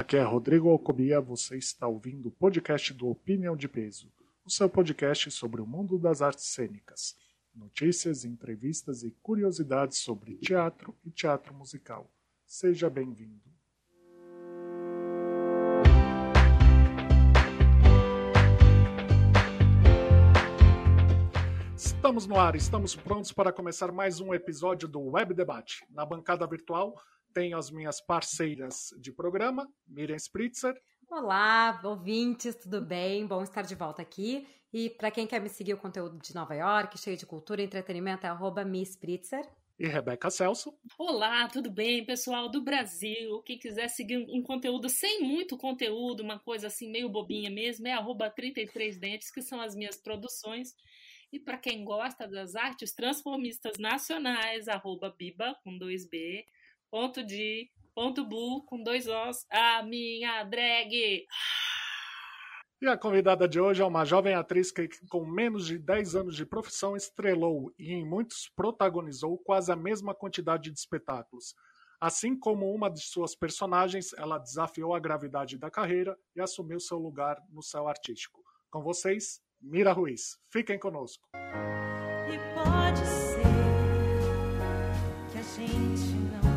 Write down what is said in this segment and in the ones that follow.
Aqui é Rodrigo Alcobia, você está ouvindo o podcast do Opinião de Peso, o seu podcast sobre o mundo das artes cênicas. Notícias, entrevistas e curiosidades sobre teatro e teatro musical. Seja bem-vindo. Estamos no ar, estamos prontos para começar mais um episódio do Web Debate. Na bancada virtual tenho as minhas parceiras de programa, Miriam Spritzer. Olá, ouvintes, tudo bem? Bom estar de volta aqui. E para quem quer me seguir o conteúdo de Nova York, cheio de cultura e entretenimento, é arroba Spritzer. E Rebeca Celso. Olá, tudo bem, pessoal do Brasil? Quem quiser seguir um conteúdo sem muito conteúdo, uma coisa assim meio bobinha mesmo, é arroba 33dentes, que são as minhas produções. E para quem gosta das artes transformistas nacionais, arroba Biba com dois B, ponto de, ponto bu com dois Os, a minha drag. E a convidada de hoje é uma jovem atriz que, com menos de 10 anos de profissão, estrelou e em muitos protagonizou quase a mesma quantidade de espetáculos. Assim como uma de suas personagens, ela desafiou a gravidade da carreira e assumiu seu lugar no céu artístico. Com vocês, Mira Ruiz. Fiquem conosco. E pode ser que a gente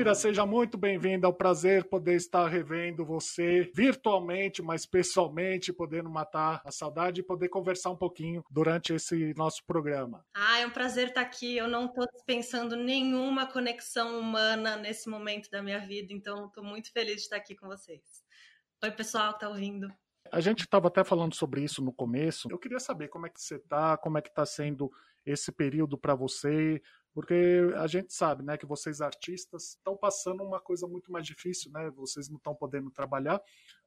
Mira, seja muito bem-vinda. É um prazer poder estar revendo você virtualmente, mas pessoalmente, podendo matar a saudade e poder conversar um pouquinho durante esse nosso programa. Ah, é um prazer estar aqui. Eu não estou dispensando nenhuma conexão humana nesse momento da minha vida, então estou muito feliz de estar aqui com vocês. Oi, pessoal que está ouvindo. A gente estava até falando sobre isso no começo. Eu queria saber como é que você está, como é que está sendo esse período para você, porque a gente sabe, né, que vocês artistas estão passando uma coisa muito mais difícil, né? Vocês não estão podendo trabalhar,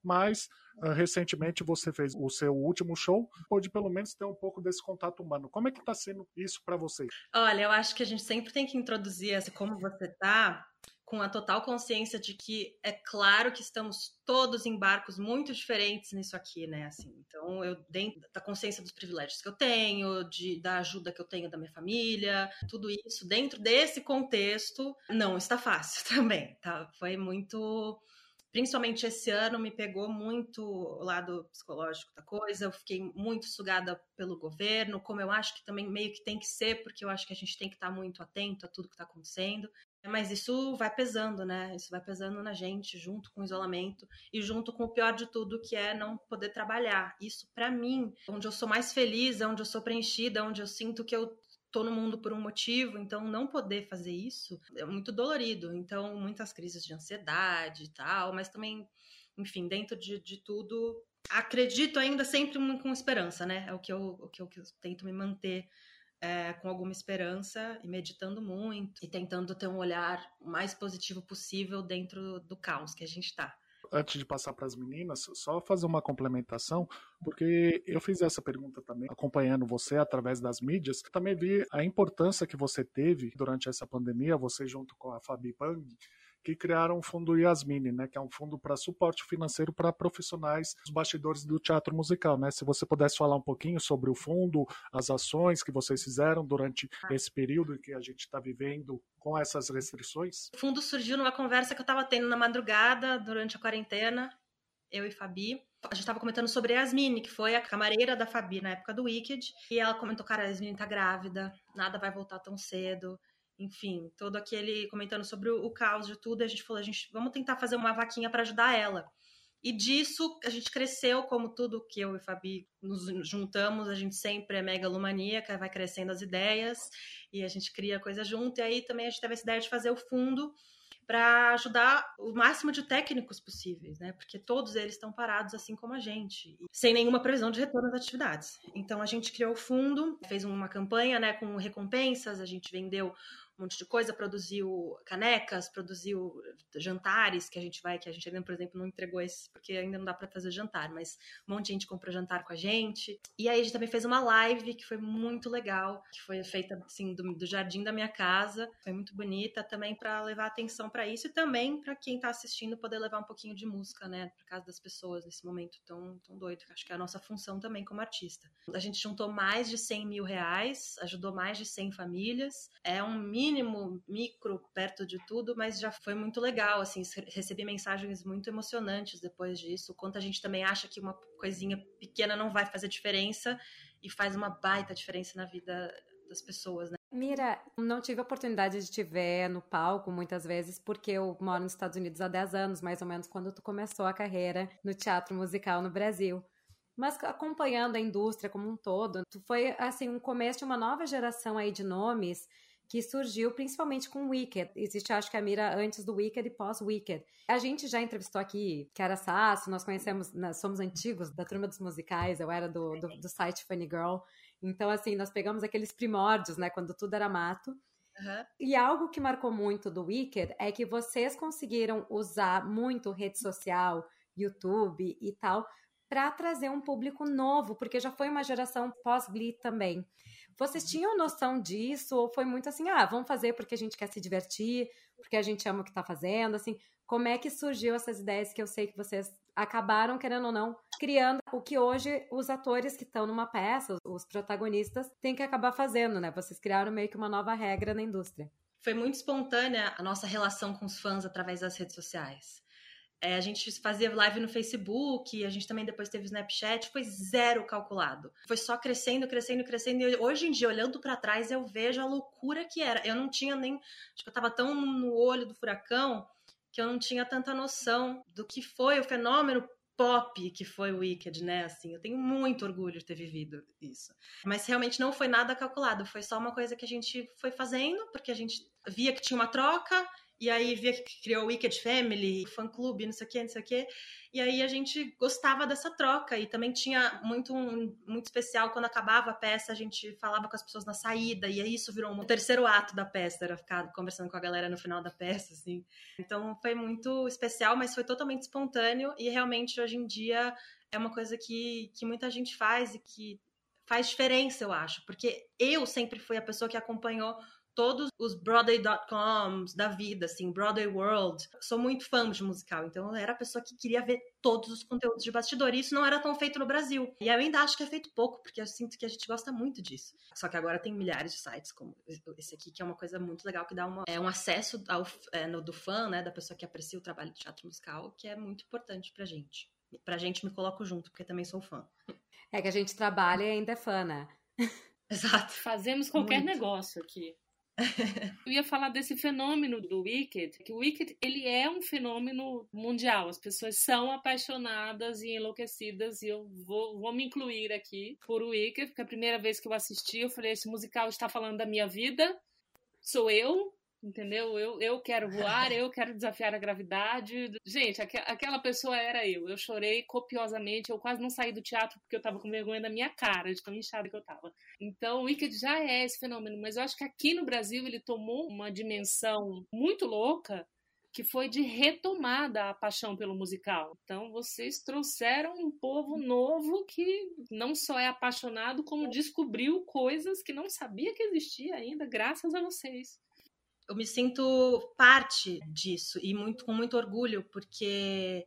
mas uh, recentemente você fez o seu último show, pode pelo menos ter um pouco desse contato humano. Como é que está sendo isso para vocês? Olha, eu acho que a gente sempre tem que introduzir esse como você tá com a total consciência de que é claro que estamos todos em barcos muito diferentes nisso aqui, né? Assim, então eu dentro da consciência dos privilégios que eu tenho, de, da ajuda que eu tenho da minha família, tudo isso dentro desse contexto não está fácil também, tá? Foi muito principalmente esse ano me pegou muito o lado psicológico da coisa, eu fiquei muito sugada pelo governo, como eu acho que também meio que tem que ser, porque eu acho que a gente tem que estar muito atento a tudo que está acontecendo. Mas isso vai pesando, né? Isso vai pesando na gente, junto com o isolamento e junto com o pior de tudo, que é não poder trabalhar. Isso, para mim, onde eu sou mais feliz, onde eu sou preenchida, onde eu sinto que eu tô no mundo por um motivo, então não poder fazer isso é muito dolorido. Então, muitas crises de ansiedade e tal, mas também, enfim, dentro de, de tudo, acredito ainda sempre com esperança, né? É o que eu, o que eu, que eu tento me manter é, com alguma esperança e meditando muito e tentando ter um olhar mais positivo possível dentro do caos que a gente está. Antes de passar para as meninas, só fazer uma complementação, porque eu fiz essa pergunta também, acompanhando você através das mídias, também vi a importância que você teve durante essa pandemia, você junto com a Fabi Bang, que criaram o Fundo Yasmine, né, que é um fundo para suporte financeiro para profissionais dos bastidores do teatro musical. Né? Se você pudesse falar um pouquinho sobre o fundo, as ações que vocês fizeram durante ah. esse período que a gente está vivendo com essas restrições. O fundo surgiu numa conversa que eu estava tendo na madrugada durante a quarentena, eu e Fabi. A gente estava comentando sobre a Yasmine, que foi a camareira da Fabi na época do Wicked. E ela comentou, cara, a Yasmine tá grávida, nada vai voltar tão cedo enfim, todo aquele comentando sobre o, o caos de tudo, a gente falou, a gente vamos tentar fazer uma vaquinha para ajudar ela. E disso a gente cresceu, como tudo que eu e Fabi nos juntamos, a gente sempre é megalomaníaca, vai crescendo as ideias e a gente cria coisa junto. E aí também a gente teve essa ideia de fazer o fundo para ajudar o máximo de técnicos possíveis, né? Porque todos eles estão parados assim como a gente, sem nenhuma previsão de retorno das atividades. Então a gente criou o fundo, fez uma campanha, né, com recompensas, a gente vendeu um monte de coisa, produziu canecas, produziu jantares que a gente vai, que a gente ainda, por exemplo, não entregou esse, porque ainda não dá para fazer jantar, mas um monte de gente comprou jantar com a gente. E aí a gente também fez uma live que foi muito legal, que foi feita assim do, do jardim da minha casa, foi muito bonita também para levar atenção para isso e também para quem está assistindo poder levar um pouquinho de música, né, para casa das pessoas nesse momento tão, tão doido. Acho que é a nossa função também como artista. A gente juntou mais de 100 mil reais, ajudou mais de 100 famílias. É um mínimo micro perto de tudo, mas já foi muito legal. Assim, recebi mensagens muito emocionantes depois disso. Quanto a gente também acha que uma coisinha pequena não vai fazer diferença e faz uma baita diferença na vida das pessoas, né? Mira, não tive a oportunidade de te ver no palco muitas vezes, porque eu moro nos Estados Unidos há 10 anos, mais ou menos, quando tu começou a carreira no teatro musical no Brasil. Mas acompanhando a indústria como um todo, foi assim um começo de uma nova geração aí de nomes que surgiu principalmente com Wicked. Existe, acho que a mira antes do Wicked e pós-Wicked. A gente já entrevistou aqui Cara Sasso, nós conhecemos, nós somos antigos da turma dos musicais, eu era do, do, do site Funny Girl. Então, assim, nós pegamos aqueles primórdios, né, quando tudo era mato. Uhum. E algo que marcou muito do Wicked é que vocês conseguiram usar muito rede social, YouTube e tal, para trazer um público novo, porque já foi uma geração pós-Glee também. Vocês tinham noção disso ou foi muito assim, ah, vamos fazer porque a gente quer se divertir, porque a gente ama o que está fazendo, assim, como é que surgiu essas ideias que eu sei que vocês acabaram, querendo ou não, criando o que hoje os atores que estão numa peça, os protagonistas, têm que acabar fazendo, né? Vocês criaram meio que uma nova regra na indústria. Foi muito espontânea a nossa relação com os fãs através das redes sociais. É, a gente fazia live no Facebook, a gente também depois teve o Snapchat, foi zero calculado. Foi só crescendo, crescendo, crescendo. E hoje em dia, olhando para trás, eu vejo a loucura que era. Eu não tinha nem. Acho que eu tava tão no olho do furacão que eu não tinha tanta noção do que foi o fenômeno pop que foi o Wicked, né? Assim, eu tenho muito orgulho de ter vivido isso. Mas realmente não foi nada calculado, foi só uma coisa que a gente foi fazendo, porque a gente via que tinha uma troca e aí via que criou o Wicked Family, fã clube, não sei o que, não sei o que. E aí a gente gostava dessa troca. E também tinha muito, um, muito especial quando acabava a peça, a gente falava com as pessoas na saída. E aí isso virou um terceiro ato da peça, era ficar conversando com a galera no final da peça, assim. Então foi muito especial, mas foi totalmente espontâneo. E realmente hoje em dia é uma coisa que, que muita gente faz e que faz diferença, eu acho. Porque eu sempre fui a pessoa que acompanhou todos os Broadway.coms da vida, assim, Broadway World. Sou muito fã de musical, então eu era a pessoa que queria ver todos os conteúdos de bastidor. E isso não era tão feito no Brasil. E eu ainda acho que é feito pouco, porque eu sinto que a gente gosta muito disso. Só que agora tem milhares de sites como esse aqui, que é uma coisa muito legal, que dá uma, é um acesso ao, é, no, do fã, né, da pessoa que aprecia o trabalho de teatro musical, que é muito importante pra gente. Pra gente, me coloco junto, porque também sou fã. É que a gente trabalha e ainda é fã, né? Exato. Fazemos qualquer muito. negócio aqui. Eu ia falar desse fenômeno do Wicked, que o Wicked ele é um fenômeno mundial. As pessoas são apaixonadas e enlouquecidas e eu vou, vou me incluir aqui por Wicked, porque a primeira vez que eu assisti, eu falei: esse musical está falando da minha vida. Sou eu, entendeu? Eu, eu quero voar, eu quero desafiar a gravidade. Gente, aqu aquela pessoa era eu. Eu chorei copiosamente, eu quase não saí do teatro porque eu tava com vergonha da minha cara, de tão inchada que eu tava. Então, o Wicked já é esse fenômeno, mas eu acho que aqui no Brasil ele tomou uma dimensão muito louca que foi de retomada a paixão pelo musical. Então, vocês trouxeram um povo novo que não só é apaixonado, como descobriu coisas que não sabia que existia ainda, graças a vocês eu me sinto parte disso e muito com muito orgulho, porque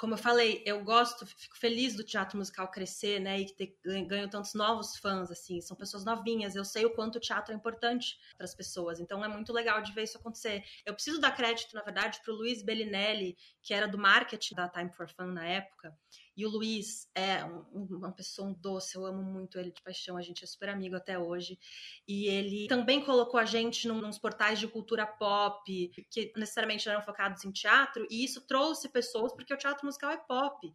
como eu falei, eu gosto, fico feliz do teatro musical crescer, né, e ter ganho tantos novos fãs, assim, são pessoas novinhas, eu sei o quanto o teatro é importante para as pessoas, então é muito legal de ver isso acontecer. Eu preciso dar crédito, na verdade, para o Luiz Bellinelli, que era do marketing da Time for Fun na época, e o Luiz é um, uma pessoa um doce, eu amo muito ele de paixão, a gente é super amigo até hoje. E ele também colocou a gente num, nos portais de cultura pop, que necessariamente não eram focados em teatro, e isso trouxe pessoas, porque o teatro musical é pop.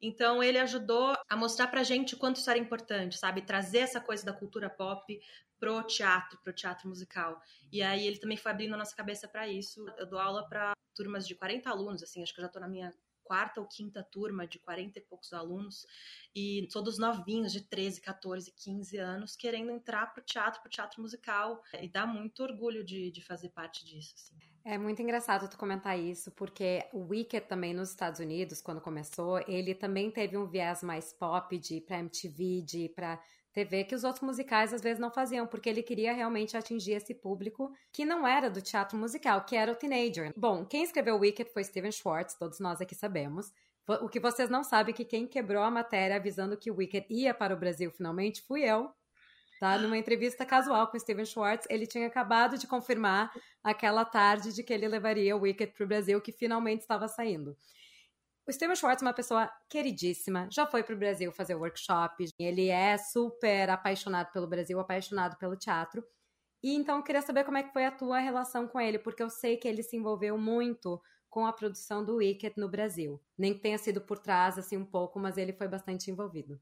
Então ele ajudou a mostrar pra gente o quanto isso era importante, sabe? Trazer essa coisa da cultura pop pro teatro, pro teatro musical. E aí ele também foi abrindo a nossa cabeça para isso. Eu dou aula para turmas de 40 alunos, assim, acho que eu já tô na minha quarta ou quinta turma de 40 e poucos alunos, e todos novinhos, de 13, 14, 15 anos, querendo entrar para o teatro, para o teatro musical. E dá muito orgulho de, de fazer parte disso. Assim. É muito engraçado tu comentar isso, porque o Wicked também nos Estados Unidos, quando começou, ele também teve um viés mais pop de para MTV, de TV que os outros musicais às vezes não faziam, porque ele queria realmente atingir esse público que não era do teatro musical, que era o teenager. Bom, quem escreveu Wicked foi Steven Schwartz, todos nós aqui sabemos. O que vocês não sabem é que quem quebrou a matéria avisando que Wicked ia para o Brasil finalmente fui eu. Tá? Numa entrevista casual com Steven Schwartz, ele tinha acabado de confirmar aquela tarde de que ele levaria o Wicked para o Brasil, que finalmente estava saindo. O Steven Schwartz é uma pessoa queridíssima, já foi para o Brasil fazer workshop, ele é super apaixonado pelo Brasil, apaixonado pelo teatro. E então eu queria saber como é que foi a tua relação com ele, porque eu sei que ele se envolveu muito com a produção do Wicked no Brasil. Nem que tenha sido por trás, assim, um pouco, mas ele foi bastante envolvido.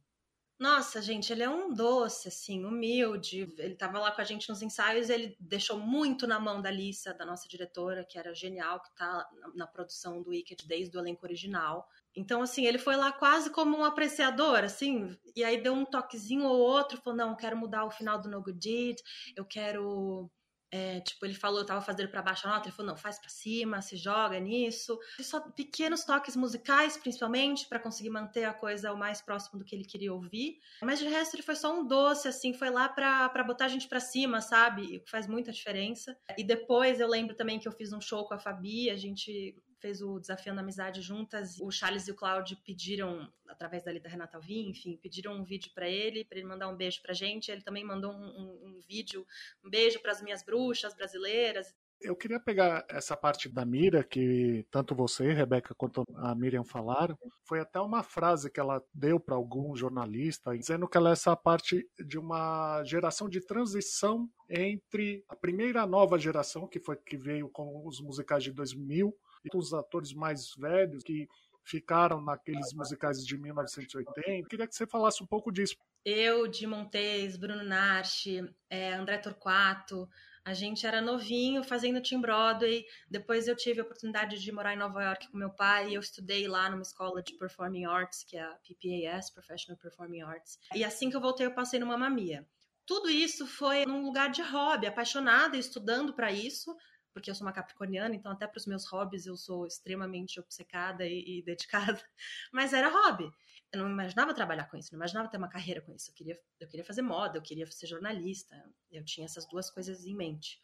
Nossa, gente, ele é um doce, assim, humilde. Ele estava lá com a gente nos ensaios, ele deixou muito na mão da Lisa, da nossa diretora, que era genial, que está na produção do Wicked desde o elenco original. Então, assim, ele foi lá quase como um apreciador, assim, e aí deu um toquezinho ou outro, falou, não, quero mudar o final do No Good Deed, eu quero é, tipo, ele falou, eu tava fazendo para baixo a nota, ele falou, não, faz para cima, se joga nisso. E só pequenos toques musicais, principalmente, para conseguir manter a coisa o mais próximo do que ele queria ouvir. Mas de resto, ele foi só um doce, assim, foi lá pra botar a gente pra cima, sabe? O que faz muita diferença. E depois eu lembro também que eu fiz um show com a Fabi, a gente fez o Desafiando Amizade juntas. O Charles e o Claudio pediram, através da da Renata Alvim, enfim, pediram um vídeo para ele, para ele mandar um beijo pra gente. Ele também mandou um, um, um vídeo, um beijo para as minhas bruxas brasileiras. Eu queria pegar essa parte da Mira, que tanto você, Rebeca, quanto a Miriam falaram. Foi até uma frase que ela deu para algum jornalista, dizendo que ela é essa parte de uma geração de transição entre a primeira nova geração, que foi que veio com os musicais de 2000, os atores mais velhos que ficaram naqueles musicais de 1980. Queria que você falasse um pouco disso. Eu, Di Montes, Bruno Narchi, é, André Torquato, a gente era novinho fazendo Team Broadway. Depois eu tive a oportunidade de morar em Nova York com meu pai e eu estudei lá numa escola de Performing Arts, que é a PPAS, Professional Performing Arts. E assim que eu voltei, eu passei numa mamia. Tudo isso foi num lugar de hobby, apaixonada, estudando para isso, porque eu sou uma capricorniana, então até para os meus hobbies eu sou extremamente obcecada e, e, dedicada, mas era hobby. Eu não imaginava trabalhar com isso, não imaginava ter uma carreira com isso. Eu queria, eu queria fazer moda, eu queria ser jornalista, eu tinha essas duas coisas em mente.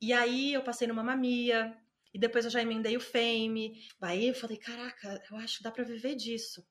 E aí eu passei numa mamia, e depois eu já emendei o Fame. Aí eu falei, caraca, eu acho que dá para viver disso.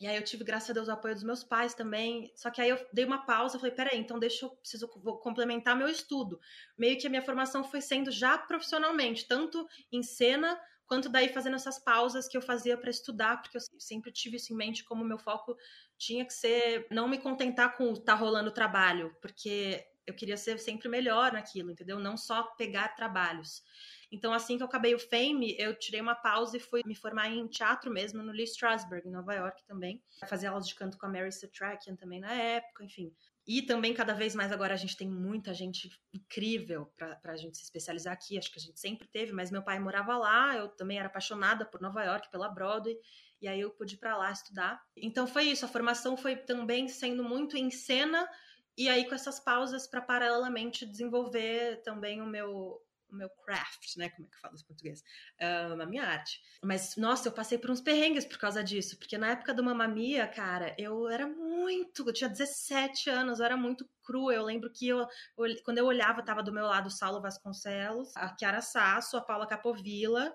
E aí eu tive, graças a Deus, o apoio dos meus pais também. Só que aí eu dei uma pausa, falei, peraí, então deixa eu preciso vou complementar meu estudo. Meio que a minha formação foi sendo já profissionalmente, tanto em cena quanto daí fazendo essas pausas que eu fazia para estudar, porque eu sempre tive isso em mente como meu foco tinha que ser não me contentar com tá rolando trabalho, porque eu queria ser sempre melhor naquilo, entendeu? Não só pegar trabalhos. Então, assim que eu acabei o Fame, eu tirei uma pausa e fui me formar em teatro mesmo no Lee Strasberg, em Nova York também. Fazer aulas de canto com a Mary Satrakian também na época, enfim. E também, cada vez mais agora, a gente tem muita gente incrível para a gente se especializar aqui. Acho que a gente sempre teve, mas meu pai morava lá, eu também era apaixonada por Nova York, pela Broadway, e aí eu pude ir para lá estudar. Então foi isso, a formação foi também sendo muito em cena, e aí com essas pausas para paralelamente desenvolver também o meu meu craft, né? Como é que fala em português? Uh, a minha arte. Mas, nossa, eu passei por uns perrengues por causa disso, porque na época do Mamamia, cara, eu era muito. Eu tinha 17 anos, eu era muito crua. Eu lembro que eu, quando eu olhava, tava do meu lado o Saulo Vasconcelos, a Chiara Sasso, a Paula Capovilla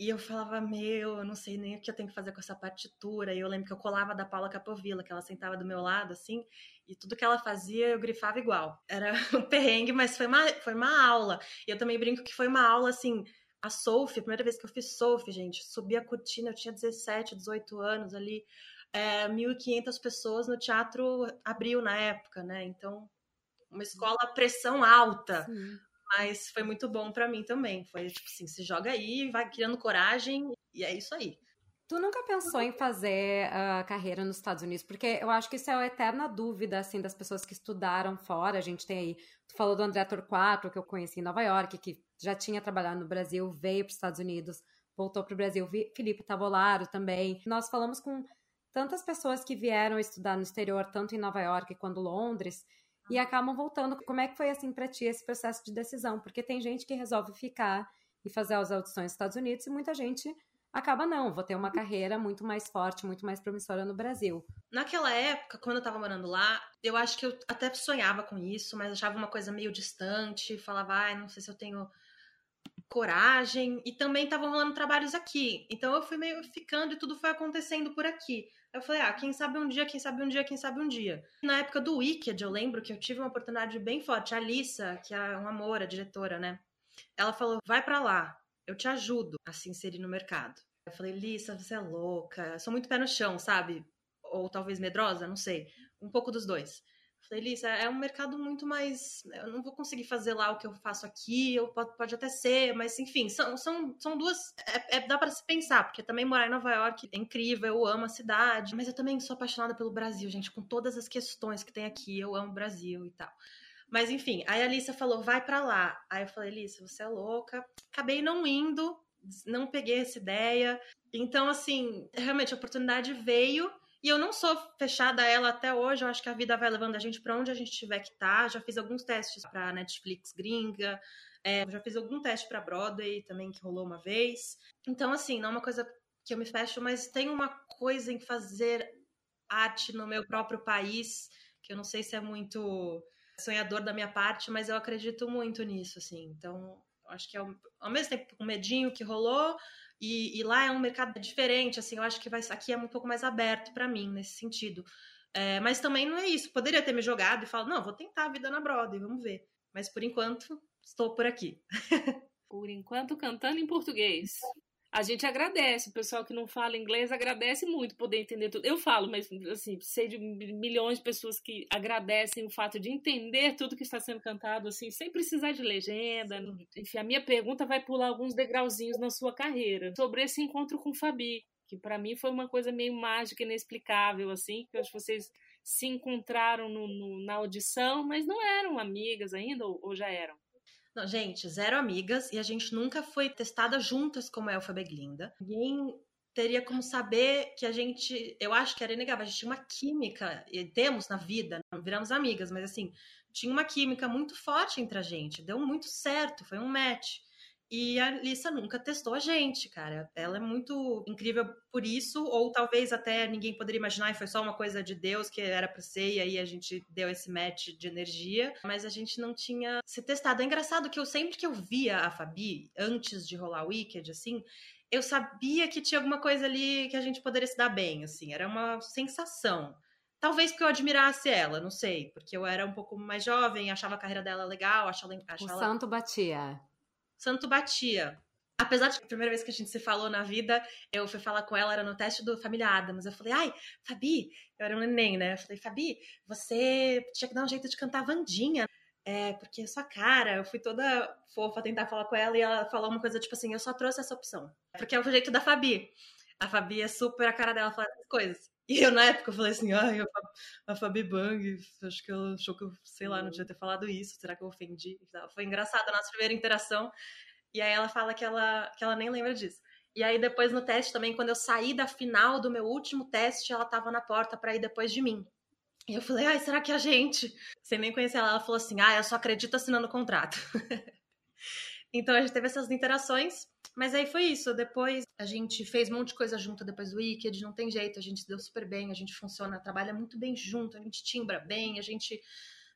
e eu falava, meu, eu não sei nem o que eu tenho que fazer com essa partitura. E eu lembro que eu colava da Paula Capovilla, que ela sentava do meu lado, assim, e tudo que ela fazia eu grifava igual. Era um perrengue, mas foi uma, foi uma aula. E eu também brinco que foi uma aula, assim, a Sophie, a primeira vez que eu fiz Sophie, gente, subi a cortina, eu tinha 17, 18 anos ali, é, 1.500 pessoas no teatro abriu na época, né? Então, uma escola pressão alta. Sim mas foi muito bom para mim também. Foi tipo assim, se joga aí, vai criando coragem e é isso aí. Tu nunca pensou em fazer uh, carreira nos Estados Unidos? Porque eu acho que isso é a eterna dúvida, assim, das pessoas que estudaram fora. A gente tem aí, tu falou do André Torquato, que eu conheci em Nova York, que já tinha trabalhado no Brasil, veio para os Estados Unidos voltou para o Brasil. Felipe Tavolaro também. Nós falamos com tantas pessoas que vieram estudar no exterior, tanto em Nova York quanto Londres, e acabam voltando. Como é que foi assim para ti esse processo de decisão? Porque tem gente que resolve ficar e fazer as audições nos Estados Unidos e muita gente acaba não, vou ter uma carreira muito mais forte, muito mais promissora no Brasil. Naquela época, quando eu tava morando lá, eu acho que eu até sonhava com isso, mas achava uma coisa meio distante, falava, ai, não sei se eu tenho coragem, e também estavam rolando trabalhos aqui. Então eu fui meio ficando e tudo foi acontecendo por aqui. Eu falei, ah, quem sabe um dia, quem sabe um dia, quem sabe um dia. Na época do Wicked, eu lembro que eu tive uma oportunidade bem forte. A Alissa, que é um amor, a diretora, né? Ela falou, vai para lá, eu te ajudo a se inserir no mercado. Eu falei, Lissa, você é louca. Eu sou muito pé no chão, sabe? Ou talvez medrosa, não sei. Um pouco dos dois. Eu falei, Lissa, é um mercado muito mais. Eu não vou conseguir fazer lá o que eu faço aqui, ou pode, pode até ser, mas enfim, são, são, são duas. É, é, dá para se pensar, porque também morar em Nova York é incrível, eu amo a cidade, mas eu também sou apaixonada pelo Brasil, gente, com todas as questões que tem aqui, eu amo o Brasil e tal. Mas enfim, aí a Alissa falou, vai para lá. Aí eu falei, Alissa, você é louca. Acabei não indo, não peguei essa ideia. Então, assim, realmente a oportunidade veio e eu não sou fechada a ela até hoje. Eu acho que a vida vai levando a gente para onde a gente tiver que estar. Tá. Já fiz alguns testes para Netflix gringa, é, já fiz algum teste para Broadway também que rolou uma vez. Então, assim, não é uma coisa que eu me fecho, mas tem uma coisa em fazer arte no meu próprio país que eu não sei se é muito sonhador da minha parte, mas eu acredito muito nisso, assim. Então, acho que é ao, mesmo tempo com o medinho que rolou, e, e, lá é um mercado diferente, assim, eu acho que vai, aqui é um pouco mais aberto para mim nesse sentido. É, mas também não é isso. Poderia ter me jogado e falado, não, vou tentar a vida na Broadway, vamos ver. Mas por enquanto, estou por aqui. por enquanto, cantando em português a gente agradece, o pessoal que não fala inglês agradece muito poder entender tudo. Eu falo, mas assim, sei de milhões de pessoas que agradecem o fato de entender tudo que está sendo cantado, assim, sem precisar de legenda. Enfim, a minha pergunta vai pular alguns degrauzinhos na sua carreira sobre esse encontro com o Fabi, que para mim foi uma coisa meio mágica, inexplicável, assim, que eu acho que vocês se encontraram no, no, na audição, mas não eram amigas ainda, ou, ou já eram? Gente, zero amigas e a gente nunca foi testada juntas como Elfa Beglinda. Ninguém teria como saber que a gente. Eu acho que era inegável. A gente tinha uma química, e temos na vida, viramos amigas, mas assim, tinha uma química muito forte entre a gente. Deu muito certo, foi um match. E a Lissa nunca testou a gente, cara. Ela é muito incrível por isso, ou talvez até ninguém poderia imaginar e foi só uma coisa de Deus que era pra ser, e aí a gente deu esse match de energia, mas a gente não tinha se testado. É engraçado que eu sempre que eu via a Fabi, antes de rolar o Wicked, assim, eu sabia que tinha alguma coisa ali que a gente poderia se dar bem, assim, era uma sensação. Talvez porque eu admirasse ela, não sei, porque eu era um pouco mais jovem, achava a carreira dela legal, achava, achava o santo batia. Santo batia. Apesar de que a primeira vez que a gente se falou na vida, eu fui falar com ela, era no teste do Família Adams. Eu falei, ai, Fabi, eu era um neném, né? Eu falei, Fabi, você tinha que dar um jeito de cantar Vandinha. É, porque sua cara, eu fui toda fofa tentar falar com ela e ela falou uma coisa tipo assim: eu só trouxe essa opção. Porque é o jeito da Fabi. A Fabi é super a cara dela falar essas coisas. E eu, na época, eu falei assim, ai, a Fabi Bang, acho que ela achou que eu, sei lá, não devia ter falado isso, será que eu ofendi? Foi engraçado a nossa primeira interação. E aí ela fala que ela, que ela nem lembra disso. E aí depois no teste também, quando eu saí da final do meu último teste, ela tava na porta para ir depois de mim. E eu falei, ai, será que é a gente? Sem nem conhecer ela, ela falou assim, ah, eu só acredito assinando o contrato. então a gente teve essas interações. Mas aí foi isso. Depois a gente fez um monte de coisa junto depois do Wicked, não tem jeito, a gente se deu super bem, a gente funciona, trabalha muito bem junto, a gente timbra bem, a gente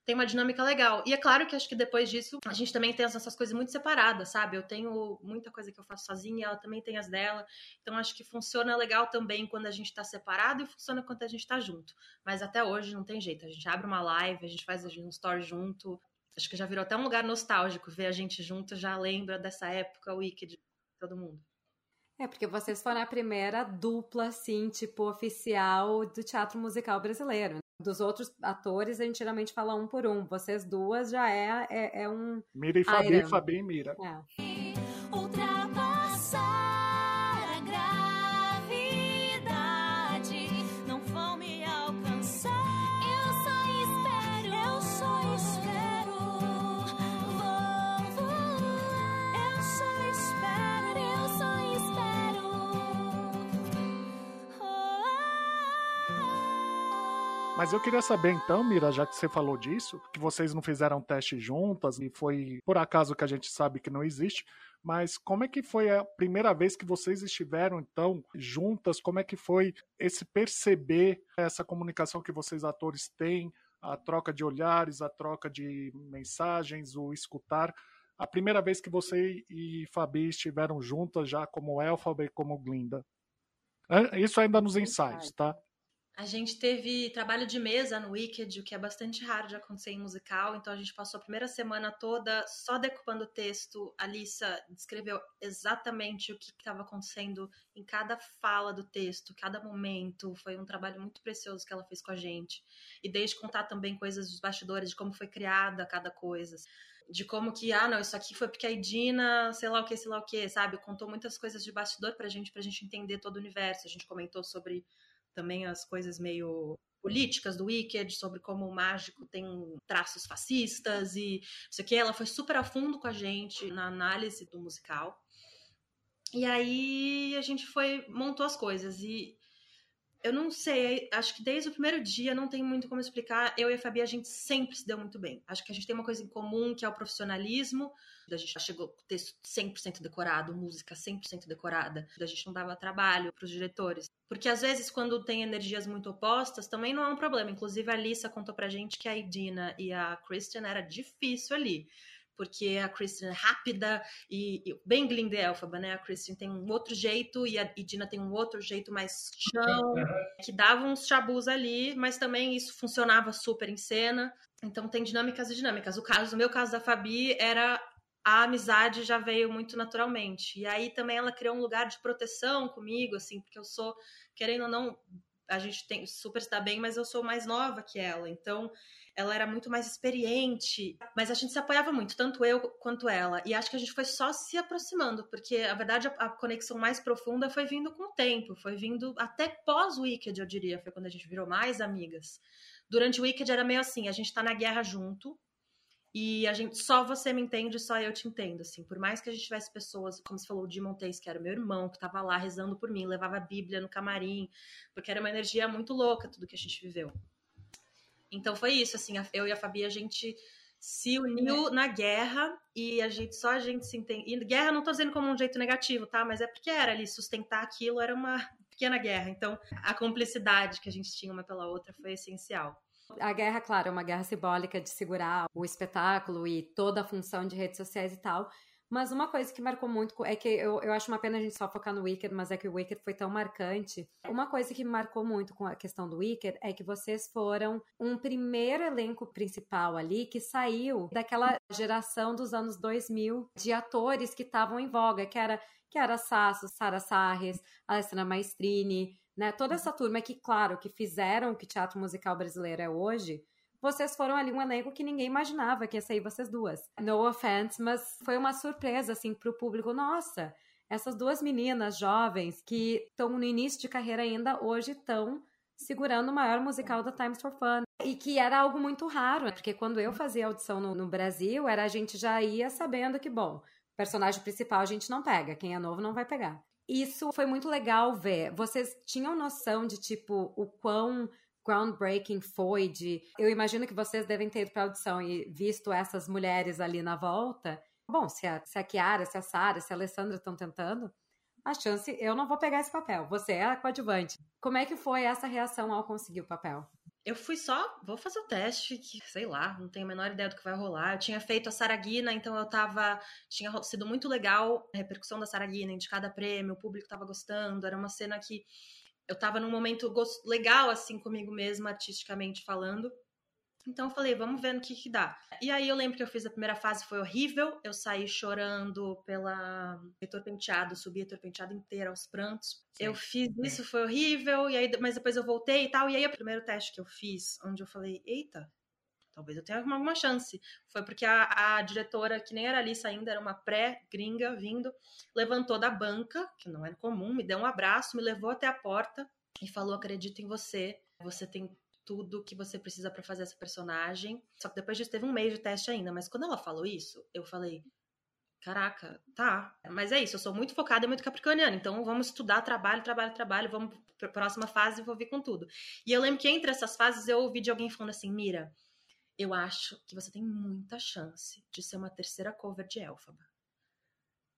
tem uma dinâmica legal. E é claro que acho que depois disso a gente também tem essas coisas muito separadas, sabe? Eu tenho muita coisa que eu faço sozinha, ela também tem as dela. Então acho que funciona legal também quando a gente tá separado e funciona quando a gente tá junto. Mas até hoje não tem jeito. A gente abre uma live, a gente faz um story junto. Acho que já virou até um lugar nostálgico ver a gente junto, já lembra dessa época Wicked todo mundo. É, porque vocês foram a primeira dupla, assim, tipo, oficial do teatro musical brasileiro. Dos outros atores, a gente geralmente fala um por um. Vocês duas já é, é, é um. Mira e Fabi, Fabi e Mira. É. Mas eu queria saber então, Mira, já que você falou disso, que vocês não fizeram teste juntas e foi por acaso que a gente sabe que não existe, mas como é que foi a primeira vez que vocês estiveram então juntas? Como é que foi esse perceber essa comunicação que vocês atores têm, a troca de olhares, a troca de mensagens, o escutar? A primeira vez que você e Fabi estiveram juntas já como Elphaba e como Glinda. Isso ainda nos ensaios, tá? A gente teve trabalho de mesa no Wicked, o que é bastante raro de acontecer em musical, então a gente passou a primeira semana toda só decupando o texto. A Lisa descreveu exatamente o que estava acontecendo em cada fala do texto, cada momento. Foi um trabalho muito precioso que ela fez com a gente. E desde contar também coisas dos bastidores, de como foi criada cada coisa de como que, ah, não, isso aqui foi porque a Idina, sei lá o que, sei lá o que, sabe? Contou muitas coisas de bastidor pra gente, pra gente entender todo o universo. A gente comentou sobre também as coisas meio políticas do Wicked, sobre como o mágico tem traços fascistas e isso aqui. Ela foi super a fundo com a gente na análise do musical. E aí a gente foi, montou as coisas. E eu não sei, acho que desde o primeiro dia não tem muito como explicar. Eu e a Fabi, a gente sempre se deu muito bem. Acho que a gente tem uma coisa em comum, que é o profissionalismo. A gente já chegou com o texto 100% decorado, música 100% decorada. A gente não dava trabalho para os diretores. Porque às vezes, quando tem energias muito opostas, também não é um problema. Inclusive, a Alissa contou pra gente que a Idina e a Christian era difícil ali porque a Christian é rápida e, e bem Glinda Elfaba, né? A Christian tem um outro jeito e a Idina tem um outro jeito mais chão, que dava uns chabus ali, mas também isso funcionava super em cena. Então tem dinâmicas e dinâmicas. O caso, no meu caso da Fabi, era a amizade já veio muito naturalmente. E aí também ela criou um lugar de proteção comigo, assim, porque eu sou, querendo ou não, a gente tem super está bem, mas eu sou mais nova que ela. Então, ela era muito mais experiente, mas a gente se apoiava muito, tanto eu quanto ela. E acho que a gente foi só se aproximando, porque a verdade a, conexão mais profunda foi vindo com o tempo, foi vindo até pós Wicked, eu diria, foi quando a gente virou mais amigas. Durante o Wicked era meio assim, a gente tá na guerra junto, e a gente só você me entende, só eu te entendo, assim. Por mais que a gente tivesse pessoas, como você falou, o Dimon Tace, que era meu irmão, que tava lá rezando por mim, levava a Bíblia no camarim, porque era uma energia muito louca tudo que a gente viveu. Então foi isso, assim, eu e a Fabi, a gente se uniu na guerra e a gente só a gente se entende. E guerra não tô dizendo como um jeito negativo, tá? Mas é porque era ali, sustentar aquilo era uma pequena guerra. Então a cumplicidade que a gente tinha uma pela outra foi essencial. A guerra, claro, é uma guerra simbólica de segurar o espetáculo e toda a função de redes sociais e tal. Mas uma coisa que marcou muito é que eu, eu acho uma pena a gente só focar no Wicked, mas é que o Wicked foi tão marcante. Uma coisa que marcou muito com a questão do Wicked é que vocês foram um primeiro elenco principal ali que saiu daquela geração dos anos 2000 de atores que estavam em voga, que era que era Sasso, Sara Sarres, Alessandra Maestrini, né? Toda essa turma que, claro, que fizeram o que teatro musical brasileiro é hoje, vocês foram ali um elenco que ninguém imaginava que ia sair vocês duas. No offense, mas foi uma surpresa, assim, pro público. Nossa, essas duas meninas jovens que estão no início de carreira ainda, hoje estão segurando o maior musical da Times for Fun. E que era algo muito raro, porque quando eu fazia audição no, no Brasil, era a gente já ia sabendo que, bom, personagem principal a gente não pega, quem é novo não vai pegar. Isso foi muito legal ver. Vocês tinham noção de, tipo, o quão groundbreaking foi de. Eu imagino que vocês devem ter ido para audição e visto essas mulheres ali na volta. Bom, se a, se a Kiara, se a Sara, se a Alessandra estão tentando, a chance, eu não vou pegar esse papel. Você é a coadjuvante. Como é que foi essa reação ao conseguir o papel? Eu fui só, vou fazer o teste, que sei lá, não tenho a menor ideia do que vai rolar. Eu tinha feito a Saraguina, então eu tava. Tinha sido muito legal a repercussão da Saraguina, indicada prêmio, o público tava gostando. Era uma cena que eu tava num momento legal, assim, comigo mesma, artisticamente falando. Então eu falei, vamos ver no que que dá. E aí eu lembro que eu fiz a primeira fase, foi horrível. Eu saí chorando pela Heitor Penteado, subi Heitor Penteado inteira aos prantos. Sim. Eu fiz isso, foi horrível, e aí, mas depois eu voltei e tal. E aí o primeiro teste que eu fiz, onde eu falei, eita, talvez eu tenha alguma chance. Foi porque a, a diretora, que nem era Alice ainda, era uma pré-gringa vindo, levantou da banca, que não era comum, me deu um abraço, me levou até a porta e falou: Acredito em você, você tem tudo que você precisa para fazer essa personagem. Só que depois disso teve um mês de teste ainda, mas quando ela falou isso, eu falei: caraca, tá. Mas é isso, eu sou muito focada e muito capricorniana. Então vamos estudar trabalho, trabalho, trabalho, vamos para a próxima fase e vou vir com tudo. E eu lembro que entre essas fases eu ouvi de alguém falando assim: Mira, eu acho que você tem muita chance de ser uma terceira cover de Elfaba.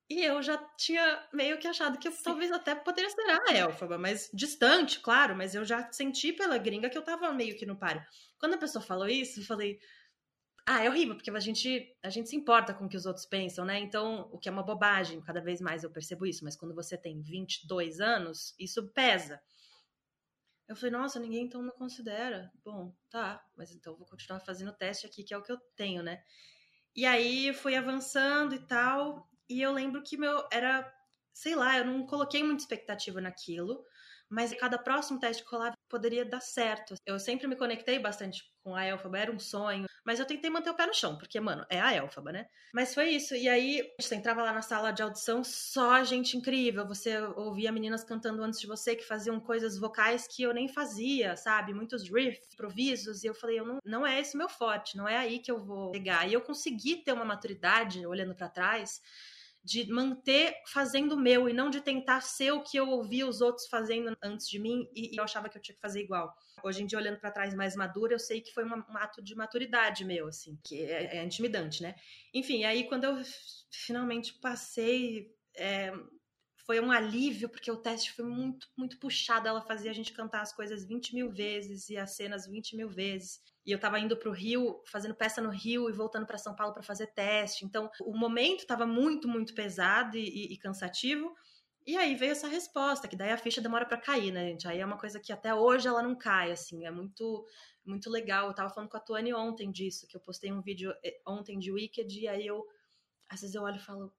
E eu já tinha meio que achado que eu talvez até poderia ser a Elfaba, mas distante, claro, mas eu já senti pela gringa que eu tava meio que no páreo. Quando a pessoa falou isso, eu falei, ah, é horrível, porque a gente, a gente se importa com o que os outros pensam, né? Então, o que é uma bobagem, cada vez mais eu percebo isso, mas quando você tem 22 anos, isso pesa. Eu falei, nossa, ninguém então me considera. Bom, tá, mas então eu vou continuar fazendo o teste aqui, que é o que eu tenho, né? E aí fui avançando e tal, e eu lembro que meu era, sei lá, eu não coloquei muita expectativa naquilo mas cada próximo teste que rolava poderia dar certo. Eu sempre me conectei bastante com a Elfaba, era um sonho, mas eu tentei manter o pé no chão, porque, mano, é a Elfaba, né? Mas foi isso. E aí, você entrava lá na sala de audição, só gente incrível. Você ouvia meninas cantando antes de você que faziam coisas vocais que eu nem fazia, sabe? Muitos riffs, improvisos, e eu falei, eu não, não é esse meu forte, não é aí que eu vou pegar. E eu consegui ter uma maturidade olhando para trás de manter fazendo o meu e não de tentar ser o que eu ouvia os outros fazendo antes de mim e, eu achava que eu tinha que fazer igual. Hoje em dia, olhando para trás mais madura, eu sei que foi uma, um ato de maturidade meu, assim, que é, é intimidante, né? Enfim, aí quando eu finalmente passei, é, foi um alívio, porque o teste foi muito, muito puxado. Ela fazia a gente cantar as coisas 20 mil vezes e as cenas 20 mil vezes. E eu tava indo pro Rio, fazendo peça no Rio e voltando para São Paulo para fazer teste. Então, o momento tava muito, muito pesado e, e, e, cansativo. E aí veio essa resposta, que daí a ficha demora para cair, né, gente? Aí é uma coisa que até hoje ela não cai, assim, é muito muito legal. Eu tava falando com a Tuane ontem disso, que eu postei um vídeo eh, ontem de Wicked, e aí eu às vezes eu olho e falo,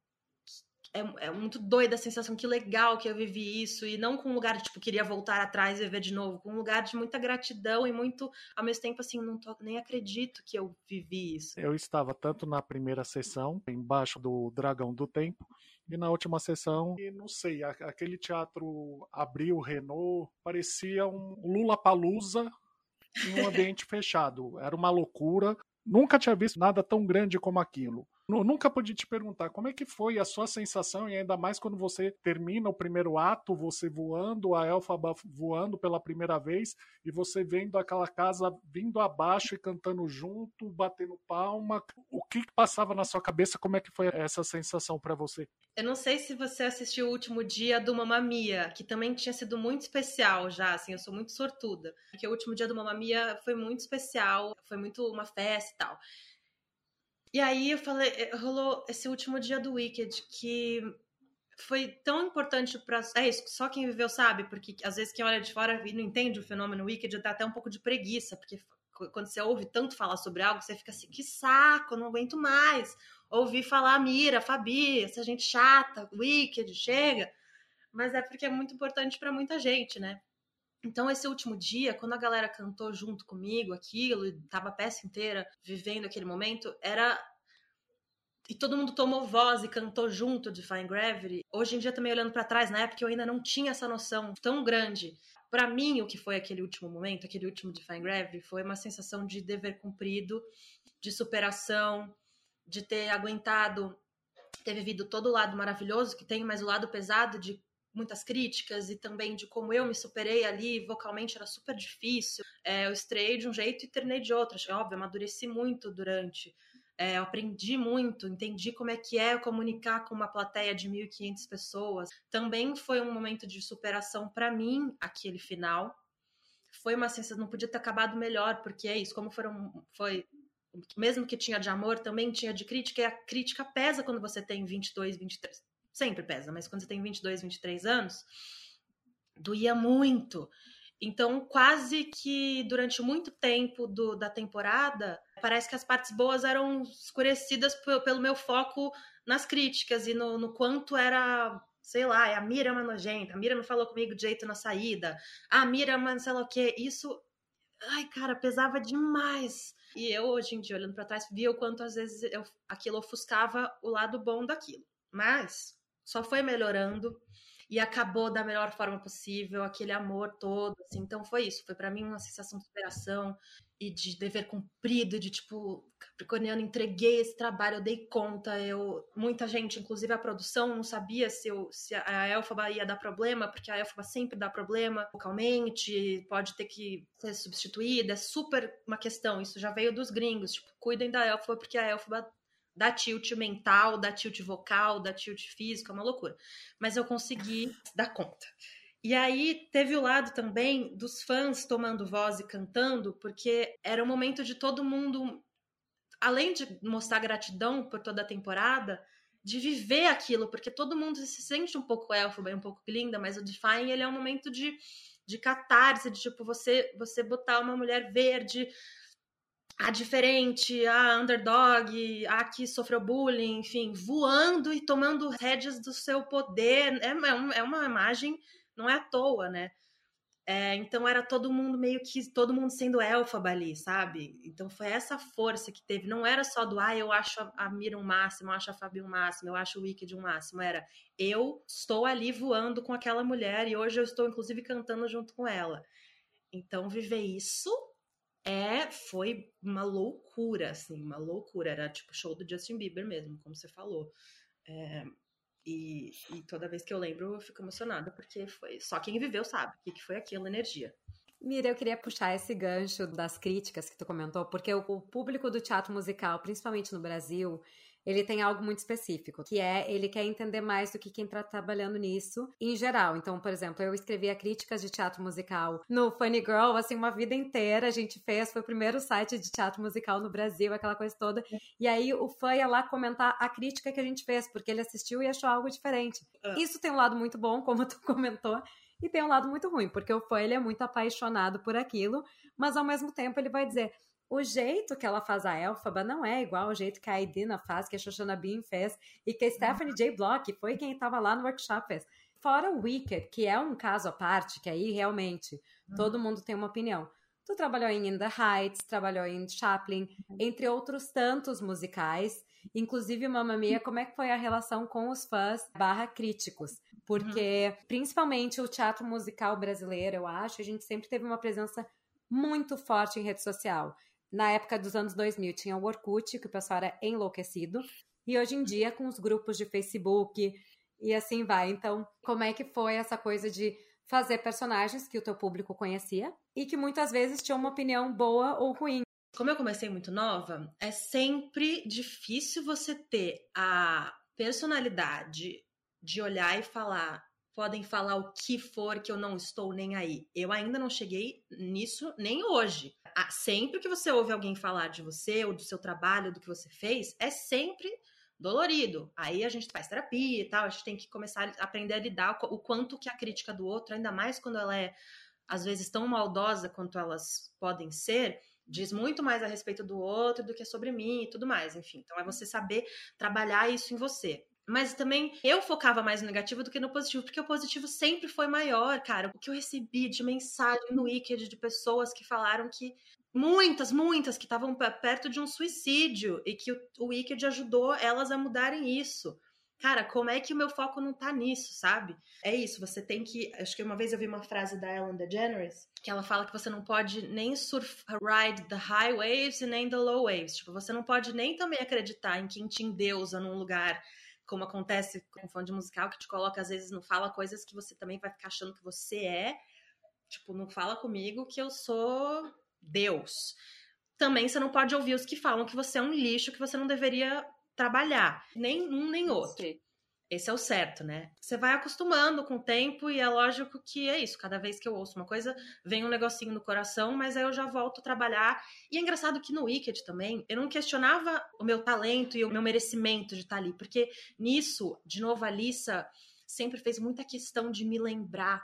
é, é, muito doida a sensação, que legal que eu vivi isso, e não com um lugar de, tipo, queria voltar atrás e viver de novo, com um lugar de muita gratidão e muito, ao mesmo tempo, assim, não tô, nem acredito que eu vivi isso. Eu estava tanto na primeira sessão, embaixo do Dragão do Tempo, e na última sessão, e não sei, aquele teatro abriu, Renault, parecia um Lula Palusa em um ambiente fechado. Era uma loucura. Nunca tinha visto nada tão grande como aquilo. Nunca pude te perguntar como é que foi a sua sensação, e ainda mais quando você termina o primeiro ato, você voando, a Elfaba voando pela primeira vez, e você vendo aquela casa vindo abaixo e cantando junto, batendo palma. O que passava na sua cabeça? Como é que foi essa sensação para você? Eu não sei se você assistiu o último dia do Mamamia, que também tinha sido muito especial já, assim, eu sou muito sortuda. Porque o último dia do Mamamia foi muito especial, foi muito uma festa e tal. E aí eu falei, eh, rolou esse último dia do Wicked que foi tão importante para é isso, só quem viveu sabe, porque às vezes quem olha de fora e não entende o fenômeno Wicked dá até um pouco de preguiça, porque quando você ouve tanto falar sobre algo, você fica assim, que saco, não aguento mais. Ouvir falar Mira, Fabi, essa gente chata, Wicked, chega. Mas é porque é muito importante para muita gente, né? Então, esse último dia, quando a galera cantou junto comigo aquilo, e tava a peça inteira vivendo aquele momento, era. E todo mundo tomou voz e cantou junto de Fine Gravity. Hoje em dia, também olhando para trás, na época eu ainda não tinha essa noção tão grande. Para mim, o que foi aquele último momento, aquele último de Fine Gravity, foi uma sensação de dever cumprido, de superação, de ter aguentado, ter vivido todo o lado maravilhoso que tem, mas o lado pesado de muitas críticas e também de como eu me superei ali, vocalmente era super difícil. É, eu estreiei de um jeito e terminei de outro. Acho, óbvio, amadureci muito durante. É, eu aprendi muito, entendi como é que é comunicar com uma plateia de 1.500 pessoas. Também foi um momento de superação para mim, aquele final. Foi uma sensação, não podia ter acabado melhor, porque é isso, como foram, foi mesmo que tinha de amor, também tinha de crítica, e a crítica pesa quando você tem 22, 23, sempre pesa, mas quando você tem 22, 23 anos, doía muito. Então, quase que durante muito tempo do, da temporada, parece que as partes boas eram escurecidas pelo meu foco nas críticas e no, no quanto era, sei lá, a Mira é uma nojenta, a Mira não falou comigo de jeito na saída, a Mira, é uma sei lá o quê. Isso, ai, cara, pesava demais. E eu, hoje em dia, olhando para trás, via o quanto às vezes eu, aquilo ofuscava o lado bom daquilo. Mas só foi melhorando e acabou da melhor forma possível, aquele amor todo, assim. Então foi isso, foi para mim uma sensação de superação e de dever cumprido, de tipo, capricorniano, entreguei esse trabalho, eu dei conta, eu muita gente, inclusive a produção, não sabia se, eu, se a Elfaba ia dar problema, porque a Elfaba sempre dá problema vocalmente, pode ter que ser substituída, é super uma questão, isso já veio dos gringos, tipo, cuidem da Elfaba, porque a Elfaba dá tilt mental, dá tilt vocal, dá tilt físico, é uma loucura. Mas eu consegui dar conta. E aí teve o lado também dos fãs tomando voz e cantando, porque era um momento de todo mundo, além de mostrar gratidão por toda a temporada, de viver aquilo, porque todo mundo se sente um pouco elfo, um pouco linda, mas o Define ele é um momento de, de catarse, de tipo você você botar uma mulher verde a diferente, a underdog, a que sofreu bullying, enfim, voando e tomando rédeas do seu poder. É, é, é uma imagem, não é à toa, né? É, então era todo mundo meio que todo mundo sendo elfaba ali, sabe? Então foi essa força que teve. Não era só do ah, eu acho a Mira um máximo, eu acho a Fabi um máximo, eu acho o Wicked um máximo. Era eu estou ali voando com aquela mulher e hoje eu estou inclusive cantando junto com ela. Então viver isso é foi uma loucura, assim, uma loucura. Era tipo show do Justin Bieber mesmo, como você falou. É, e, e, toda vez que eu lembro, eu fico emocionada, porque foi só quem viveu sabe o que, que foi aquilo, energia. Mira, eu queria puxar esse gancho das críticas que tu comentou, porque o, o público do teatro musical, principalmente no Brasil, ele tem algo muito específico, que é ele quer entender mais do que quem está trabalhando nisso em geral. Então, por exemplo, eu escrevia críticas de teatro musical no Funny Girl, assim, uma vida inteira a gente fez, foi o primeiro site de teatro musical no Brasil, aquela coisa toda. E aí o fã ia lá comentar a crítica que a gente fez, porque ele assistiu e achou algo diferente. Ah. Isso tem um lado muito bom, como tu comentou, e tem um lado muito ruim, porque o fã ele é muito apaixonado por aquilo, mas ao mesmo tempo ele vai dizer: o jeito que ela faz a Elfaba não é igual ao jeito que a Idina faz, que a Shoshana Bean fez e que a Stephanie J. Block foi quem estava lá no workshop fez. Fora o Wicked, que é um caso à parte, que aí realmente uhum. todo mundo tem uma opinião. Tu trabalhou em In the Heights, trabalhou em Chaplin, uhum. entre outros tantos musicais. Inclusive, Mamma Mia, como é que foi a relação com os fãs barra críticos? Porque, uhum. principalmente o teatro musical brasileiro, eu acho, a gente sempre teve uma presença muito forte em rede social na época dos anos 2000 tinha o Orkut, que o pessoal era enlouquecido, e hoje em dia com os grupos de Facebook e assim vai. Então, como é que foi essa coisa de fazer personagens que o teu público conhecia e que muitas vezes tinham uma opinião boa ou ruim? Como eu comecei muito nova, é sempre difícil você ter a personalidade de olhar e falar podem falar o que for que eu não estou nem aí. Eu ainda não cheguei nisso nem hoje. Sempre que você ouve alguém falar de você ou do seu trabalho, do que você fez, é sempre dolorido. Aí a gente faz terapia e tal, a gente tem que começar a aprender a lidar o quanto que a crítica do outro, ainda mais quando ela é às vezes tão maldosa quanto elas podem ser, diz muito mais a respeito do outro do que sobre mim e tudo mais, enfim. Então é você saber trabalhar isso em você. Mas também eu focava mais no negativo do que no positivo, porque o positivo sempre foi maior, cara. O que eu recebi de mensagem no Wicked de pessoas que falaram que muitas, muitas que estavam perto de um suicídio e que o, o Wicked ajudou elas a mudarem isso. Cara, como é que o meu foco não tá nisso, sabe? É isso, você tem que. Acho que uma vez eu vi uma frase da Ellen DeGeneres que ela fala que você não pode nem surf, ride the high waves e nem the low waves. Tipo, você não pode nem também acreditar em quem te endeusa num lugar como acontece com fã de musical, que te coloca, às vezes, não fala coisas que você também vai ficar achando que você é. Tipo, não fala comigo que eu sou Deus. Também você não pode ouvir os que falam que você é um lixo, que você não deveria trabalhar. Nem um nem outro. Sim. Esse é o certo, né? Você vai acostumando com o tempo e é lógico que é isso. Cada vez que eu ouço uma coisa, vem um negocinho no coração, mas aí eu já volto a trabalhar. E é engraçado que no Wicked também, eu não questionava o meu talento e o meu merecimento de estar ali, porque nisso, de novo, a Alissa sempre fez muita questão de me lembrar.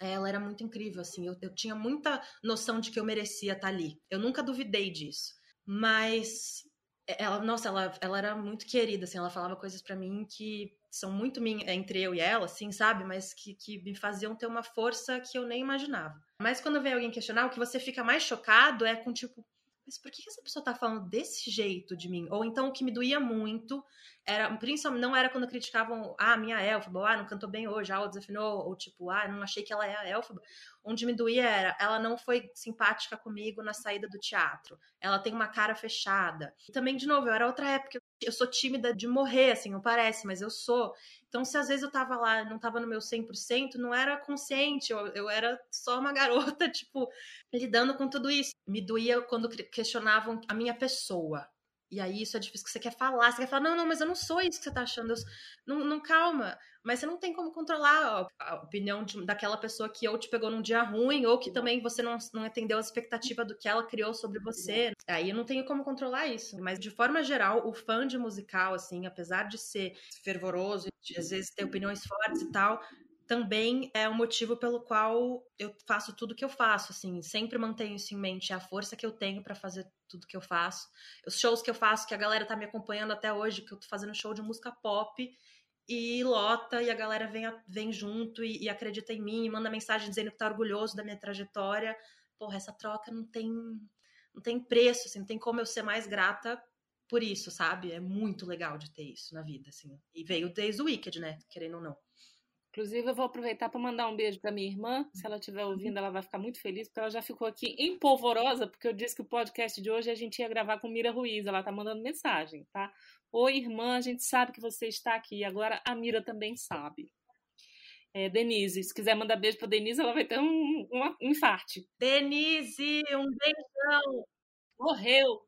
Ela era muito incrível, assim. Eu, eu tinha muita noção de que eu merecia estar ali. Eu nunca duvidei disso. Mas ela, nossa, ela, ela era muito querida, assim, ela falava coisas para mim que são muito minha, entre eu e ela, assim, sabe? Mas que, que me faziam ter uma força que eu nem imaginava. Mas quando vem alguém questionar, o que você fica mais chocado é com tipo, mas por que essa pessoa tá falando desse jeito de mim? Ou então o que me doía muito era, principalmente, não era quando criticavam, ah, minha élfaba, ah, não cantou bem hoje, ah, desafinou, ou tipo, ah, não achei que ela é a élfaba. onde me doía era, ela não foi simpática comigo na saída do teatro. Ela tem uma cara fechada. E também, de novo, era outra época. Eu sou tímida de morrer, assim, não parece, mas eu sou. Então, se às vezes eu tava lá, não tava no meu 100%, não era consciente, eu, eu era só uma garota, tipo, lidando com tudo isso. Me doía quando questionavam a minha pessoa. E aí isso é difícil, que você quer falar, você quer falar, não, não, mas eu não sou isso que você tá achando, eu, não, não, calma. Mas você não tem como controlar a, a opinião de, daquela pessoa que ou te pegou num dia ruim, ou que também você não, não atendeu a expectativa do que ela criou sobre você. Aí eu não tenho como controlar isso. Mas de forma geral, o fã de musical, assim, apesar de ser fervoroso, de às vezes ter opiniões fortes e tal, também é o motivo pelo qual eu faço tudo que eu faço, assim, sempre mantenho isso em mente, é a força que eu tenho para fazer tudo que eu faço. Os shows que eu faço, que a galera tá me acompanhando até hoje, que eu tô fazendo show de música pop e lota e a galera vem, vem junto e, e acredita em mim, e manda mensagem dizendo que tá orgulhoso da minha trajetória. Porra, essa troca não tem não tem preço, assim, não tem como eu ser mais grata por isso, sabe? É muito legal de ter isso na vida, assim. E veio desde o Wicked, né? Querendo ou não. Inclusive, eu vou aproveitar para mandar um beijo para minha irmã. Se ela estiver ouvindo, ela vai ficar muito feliz, porque ela já ficou aqui empolvorosa, porque eu disse que o podcast de hoje a gente ia gravar com Mira Ruiz. Ela tá mandando mensagem, tá? Oi, irmã, a gente sabe que você está aqui. Agora a Mira também sabe. É, Denise, se quiser mandar beijo para Denise, ela vai ter um, um, um infarte. Denise, um beijão! Morreu!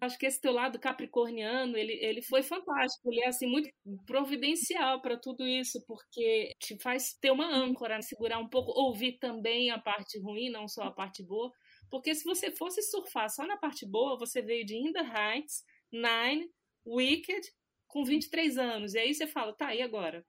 Acho que esse teu lado capricorniano, ele, ele foi fantástico, ele é assim muito providencial para tudo isso, porque te faz ter uma âncora, né? segurar um pouco, ouvir também a parte ruim, não só a parte boa, porque se você fosse surfar só na parte boa, você veio de In the Heights, Nine, Wicked, com 23 anos, e aí você fala, tá, e agora?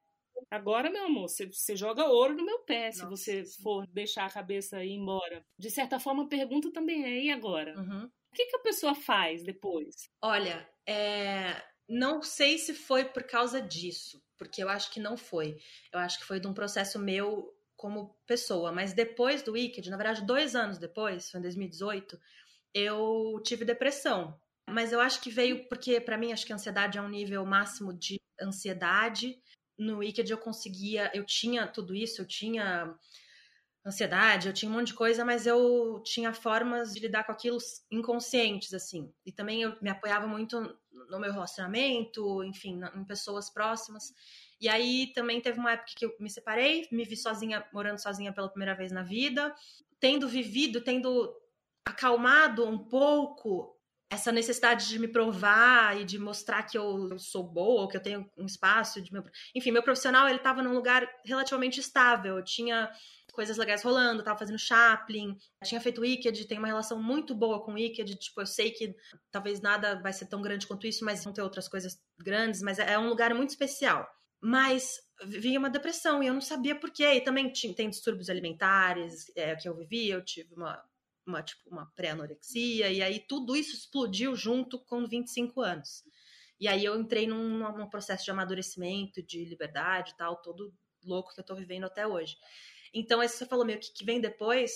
Agora, meu amor, você, você joga ouro no meu pé Nossa, se você for deixar a cabeça ir embora. De certa forma, a pergunta também é: e agora? Uhum. O que, que a pessoa faz depois? Olha, é... não sei se foi por causa disso, porque eu acho que não foi. Eu acho que foi de um processo meu como pessoa, mas depois do Wicked, na verdade, dois anos depois, foi em 2018, eu tive depressão. Mas eu acho que veio porque, para mim, acho que a ansiedade é um nível máximo de ansiedade. No Wicked eu conseguia, eu tinha tudo isso, eu tinha ansiedade, eu tinha um monte de coisa, mas eu tinha formas de lidar com aquilo inconscientes, assim. E também eu me apoiava muito no meu relacionamento, enfim, em pessoas próximas. E aí também teve uma época que eu me separei, me vi sozinha, morando sozinha pela primeira vez na vida, tendo vivido, tendo acalmado um pouco essa necessidade de me provar e de mostrar que eu sou boa, que eu tenho um espaço de meu, enfim, meu profissional ele estava num lugar relativamente estável. Eu tinha coisas legais rolando, tava fazendo Chaplin, tinha feito Wicked, tem uma relação muito boa com Wicked, tipo, eu sei que talvez nada vai ser tão grande quanto isso, mas vão ter outras coisas grandes, mas é um lugar muito especial. Mas vinha uma depressão e eu não sabia por quê. E também tinha, tem distúrbios alimentares é, que eu vivi, eu tive uma, uma, tipo, uma pré-anorexia, e aí tudo isso explodiu junto com 25 anos. E aí eu entrei num, num processo de amadurecimento, de liberdade e tal, todo louco que eu tô vivendo até hoje. Então, esse você falou meio que, que vem depois,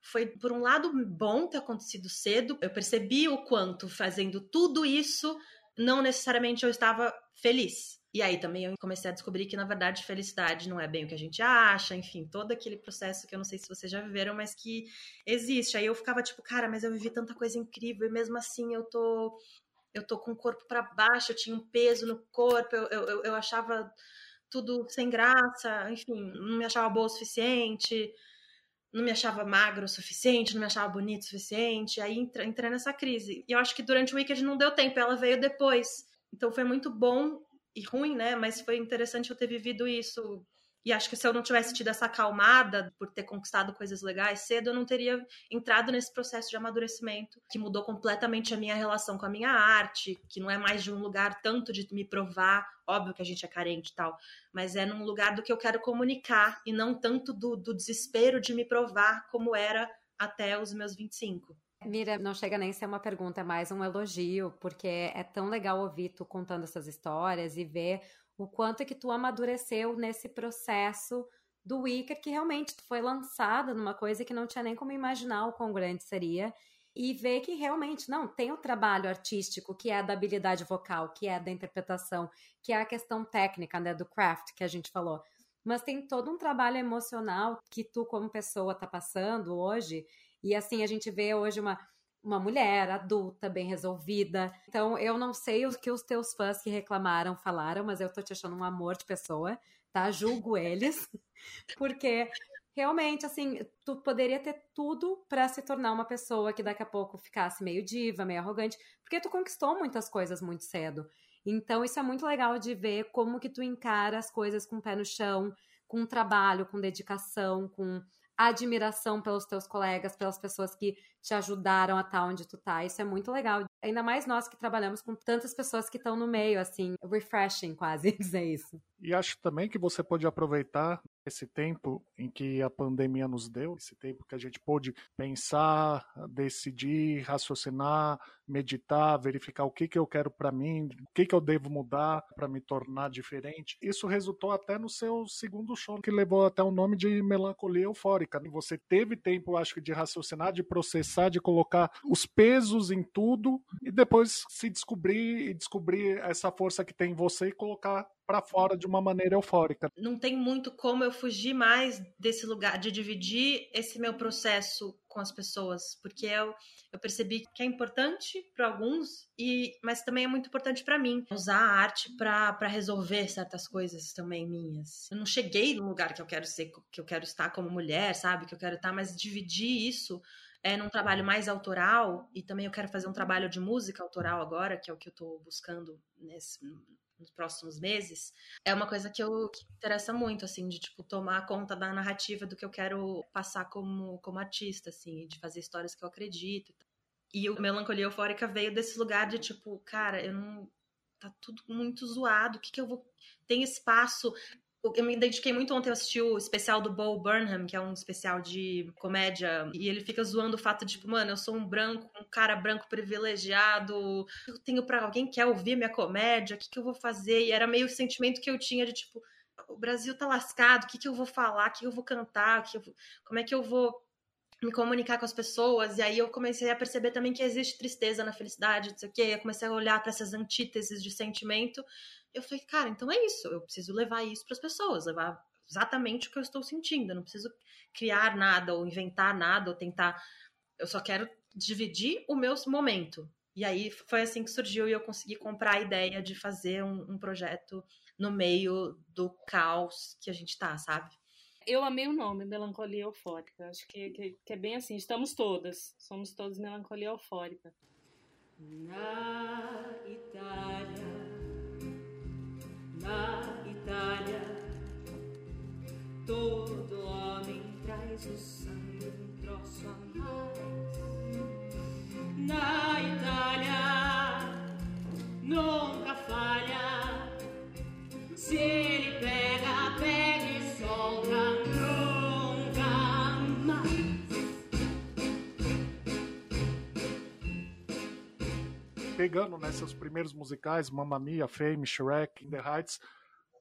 foi por um lado bom ter acontecido cedo. Eu percebi o quanto fazendo tudo isso, não necessariamente eu estava feliz. E aí também eu comecei a descobrir que, na verdade, felicidade não é bem o que a gente acha, enfim, todo aquele processo que eu não sei se vocês já viveram, mas que existe. Aí eu ficava tipo, cara, mas eu vivi tanta coisa incrível e mesmo assim eu tô. Eu tô com o corpo para baixo, eu tinha um peso no corpo, eu, eu, eu achava tudo sem graça, enfim, não me achava boa o suficiente, não me achava magro o suficiente, não me achava bonito o suficiente, aí entrei nessa crise. E eu acho que durante o Wicked não deu tempo, ela veio depois. Então foi muito bom e ruim, né? Mas foi interessante eu ter vivido isso e acho que se eu não tivesse tido essa acalmada por ter conquistado coisas legais cedo, eu não teria entrado nesse processo de amadurecimento que mudou completamente a minha relação com a minha arte, que não é mais de um lugar tanto de me provar, óbvio que a gente é carente e tal, mas é num lugar do que eu quero comunicar e não tanto do, do desespero de me provar como era até os meus 25. Mira, não chega nem a ser uma pergunta, é mais um elogio, porque é tão legal ouvir tu contando essas histórias e ver o quanto é que tu amadureceu nesse processo do Wicked, que realmente foi lançada numa coisa que não tinha nem como imaginar o quão grande seria, e ver que realmente, não, tem o trabalho artístico, que é da habilidade vocal, que é da interpretação, que é a questão técnica, né, do craft que a gente falou. mas tem todo um trabalho emocional que tu, como pessoa, tá passando hoje. E assim, a gente vê hoje uma, uma mulher adulta, bem resolvida. Então, eu não sei o que os teus fãs que reclamaram falaram, mas eu tô te achando um amor de pessoa, tá? Julgo eles, porque realmente, assim, tu poderia ter tudo para se tornar uma pessoa que daqui a pouco ficasse meio diva, meio arrogante, porque tu conquistou muitas coisas muito cedo. Então, isso é muito legal de ver como que tu encara as coisas com o pé no chão, com trabalho, com dedicação, com admiração pelos teus colegas, pelas pessoas que te ajudaram a estar onde tu tá. Isso é muito legal. Ainda mais nós que trabalhamos com tantas pessoas que estão no meio, assim, refreshing quase dizer isso. E acho também que você pode aproveitar esse tempo em que a pandemia nos deu, esse tempo que a gente pôde pensar, decidir, raciocinar, meditar, verificar o que, que eu quero para mim, o que, que eu devo mudar para me tornar diferente. Isso resultou até no seu segundo show, que levou até o nome de melancolia eufórica. Você teve tempo, acho que, de raciocinar, de processar, de colocar os pesos em tudo e depois se descobrir e descobrir essa força que tem em você e colocar para fora de uma maneira eufórica. Não tem muito como eu fugir mais desse lugar, de dividir esse meu processo com as pessoas, porque eu, eu percebi que é importante para alguns, e mas também é muito importante para mim usar a arte para resolver certas coisas também minhas. Eu não cheguei no lugar que eu quero ser, que eu quero estar como mulher, sabe? Que eu quero estar, mas dividir isso é num trabalho mais autoral e também eu quero fazer um trabalho de música autoral agora, que é o que eu estou buscando nesse, nos próximos meses, é uma coisa que, eu, que me interessa muito, assim, de, tipo, tomar conta da narrativa do que eu quero passar como, como artista, assim, de fazer histórias que eu acredito. E o Melancolia Eufórica veio desse lugar de, tipo, cara, eu não... Tá tudo muito zoado, o que que eu vou... Tem espaço eu me identifiquei muito ontem, eu assisti o especial do Bo Burnham, que é um especial de comédia, e ele fica zoando o fato de, tipo, mano, eu sou um branco, um cara branco privilegiado, eu tenho para alguém que quer ouvir minha comédia, o que, que eu vou fazer? E era meio o sentimento que eu tinha de, tipo, o Brasil tá lascado, o que, que eu vou falar, o que eu vou cantar, que eu como é que eu vou me comunicar com as pessoas, e aí eu comecei a perceber também que existe tristeza na felicidade, não sei o quê, eu comecei a olhar para essas antíteses de sentimento, eu falei, cara, então é isso, eu preciso levar isso para as pessoas, levar exatamente o que eu estou sentindo, eu não preciso criar nada ou inventar nada ou tentar, eu só quero dividir o meu momento. E aí foi assim que surgiu e eu consegui comprar a ideia de fazer um, um projeto no meio do caos que a gente tá, sabe? Eu amei o nome, Melancolia Eufórica. Acho que, que, que é bem assim, estamos todas, somos todos Melancolia Eufórica. Na Itália na Itália. Todo homem traz o sangue um troço a mais. Na Itália nunca falha. Se ele pega, Pegando né, seus primeiros musicais, Mamma Mia, Fame, Shrek, In the Heights,